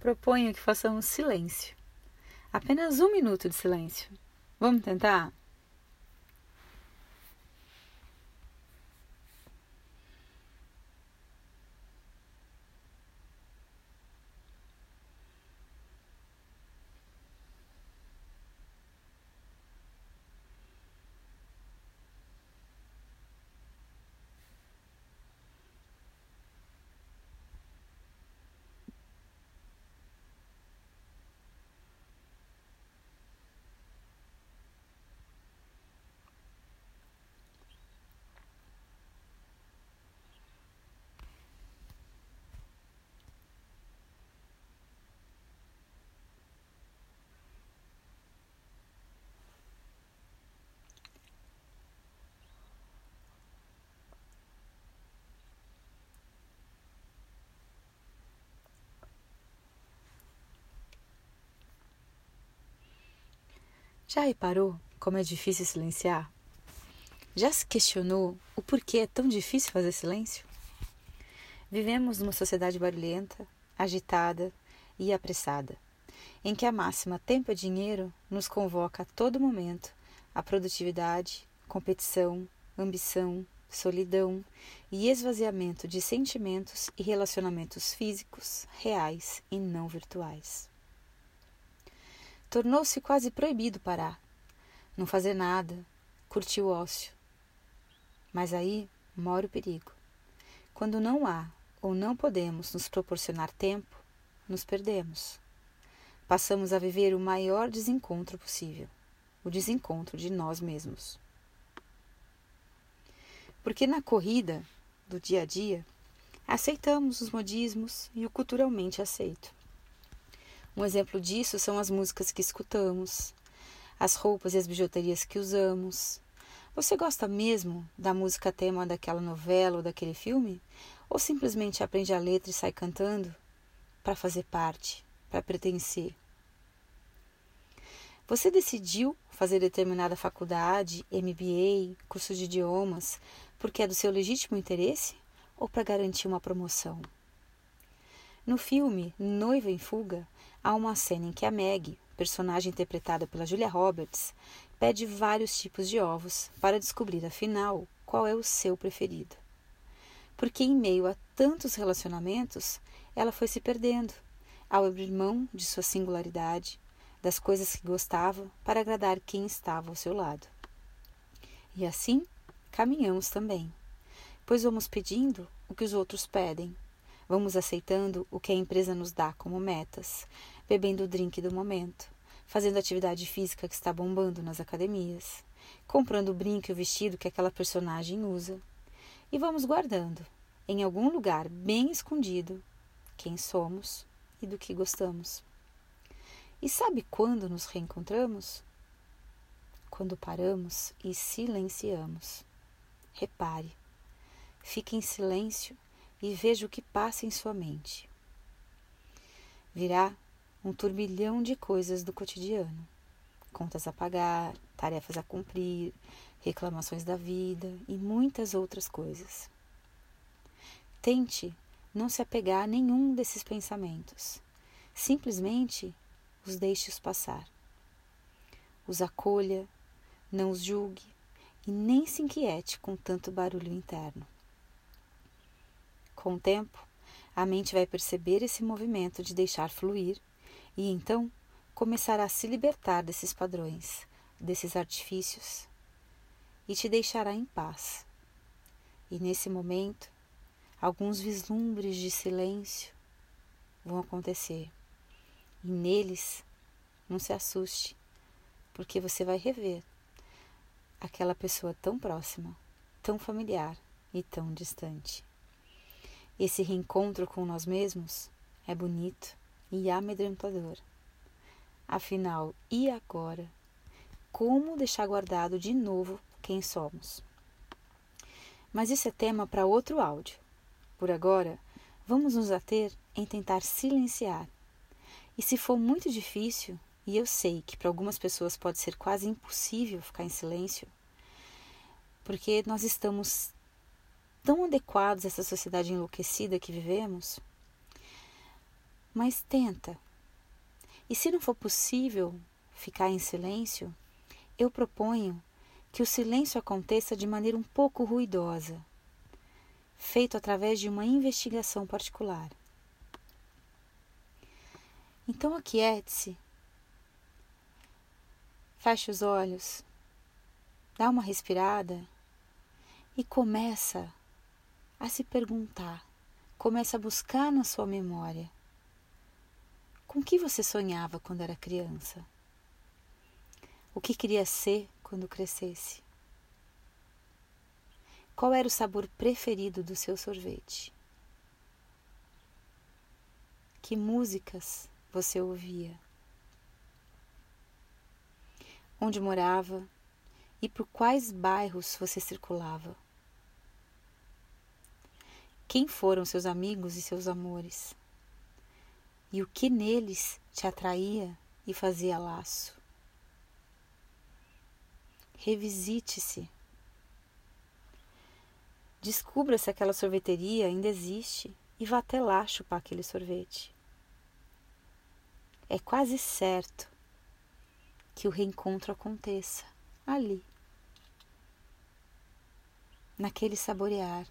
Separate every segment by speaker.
Speaker 1: proponho que façamos silêncio. Apenas um minuto de silêncio. Vamos tentar? Já reparou como é difícil silenciar? Já se questionou o porquê é tão difícil fazer silêncio? Vivemos numa sociedade barulhenta, agitada e apressada, em que a máxima tempo é dinheiro nos convoca a todo momento a produtividade, competição, ambição, solidão e esvaziamento de sentimentos e relacionamentos físicos, reais e não virtuais tornou-se quase proibido parar, não fazer nada, curtir o ócio. Mas aí mora o perigo. Quando não há ou não podemos nos proporcionar tempo, nos perdemos. Passamos a viver o maior desencontro possível o desencontro de nós mesmos. Porque na corrida do dia a dia, aceitamos os modismos e o culturalmente aceito. Um exemplo disso são as músicas que escutamos, as roupas e as bijuterias que usamos. Você gosta mesmo da música tema daquela novela ou daquele filme? Ou simplesmente aprende a letra e sai cantando para fazer parte, para pertencer? Você decidiu fazer determinada faculdade, MBA, curso de idiomas, porque é do seu legítimo interesse ou para garantir uma promoção? No filme Noiva em Fuga, há uma cena em que a Meg, personagem interpretada pela Julia Roberts, pede vários tipos de ovos para descobrir, afinal, qual é o seu preferido. Porque, em meio a tantos relacionamentos, ela foi se perdendo ao abrir mão de sua singularidade, das coisas que gostava, para agradar quem estava ao seu lado. E assim caminhamos também, pois vamos pedindo o que os outros pedem, vamos aceitando o que a empresa nos dá como metas, bebendo o drink do momento, fazendo atividade física que está bombando nas academias, comprando o brinco e o vestido que aquela personagem usa. E vamos guardando, em algum lugar bem escondido, quem somos e do que gostamos. E sabe quando nos reencontramos? Quando paramos e silenciamos. Repare, fique em silêncio e veja o que passa em sua mente. Virá um turbilhão de coisas do cotidiano: contas a pagar, tarefas a cumprir, reclamações da vida e muitas outras coisas. Tente não se apegar a nenhum desses pensamentos. Simplesmente os deixe-os passar. Os acolha, não os julgue e nem se inquiete com tanto barulho interno. Com o tempo, a mente vai perceber esse movimento de deixar fluir e então começará a se libertar desses padrões, desses artifícios e te deixará em paz. E nesse momento, alguns vislumbres de silêncio vão acontecer. E neles, não se assuste, porque você vai rever aquela pessoa tão próxima, tão familiar e tão distante. Esse reencontro com nós mesmos é bonito e amedrontador. Afinal, e agora? Como deixar guardado de novo quem somos? Mas isso é tema para outro áudio. Por agora, vamos nos ater em tentar silenciar. E se for muito difícil, e eu sei que para algumas pessoas pode ser quase impossível ficar em silêncio, porque nós estamos tão adequados a essa sociedade enlouquecida que vivemos, Mas tenta. E se não for possível ficar em silêncio, eu proponho que o silêncio aconteça de maneira um pouco ruidosa, feito através de uma investigação particular. Então aquiete-se, feche os olhos, dá uma respirada e começa a se perguntar, começa a buscar na sua memória com que você sonhava quando era criança? O que queria ser quando crescesse? Qual era o sabor preferido do seu sorvete? Que músicas você ouvia? Onde morava e por quais bairros você circulava? Quem foram seus amigos e seus amores? E o que neles te atraía e fazia laço. Revisite-se. Descubra se aquela sorveteria ainda existe e vá até lá chupar aquele sorvete. É quase certo que o reencontro aconteça ali, naquele saborear.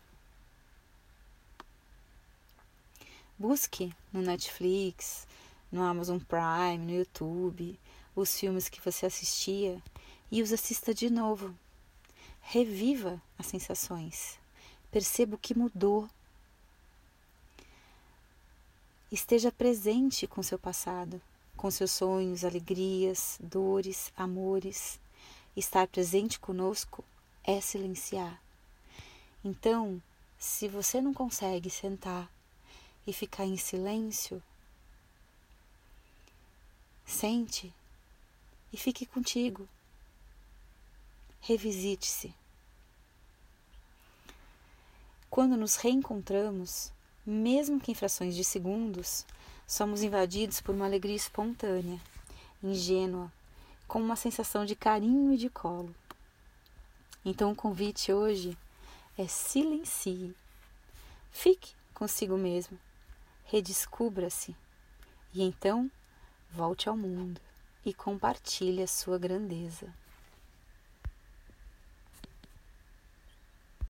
Speaker 1: Busque no Netflix, no Amazon Prime, no YouTube, os filmes que você assistia e os assista de novo. Reviva as sensações. Perceba o que mudou. Esteja presente com seu passado, com seus sonhos, alegrias, dores, amores. Estar presente conosco é silenciar. Então, se você não consegue sentar e ficar em silêncio, sente e fique contigo. Revisite-se. Quando nos reencontramos, mesmo que em frações de segundos, somos invadidos por uma alegria espontânea, ingênua, com uma sensação de carinho e de colo. Então o convite hoje é silencie. Fique consigo mesmo redescubra-se e então volte ao mundo e compartilhe a sua grandeza.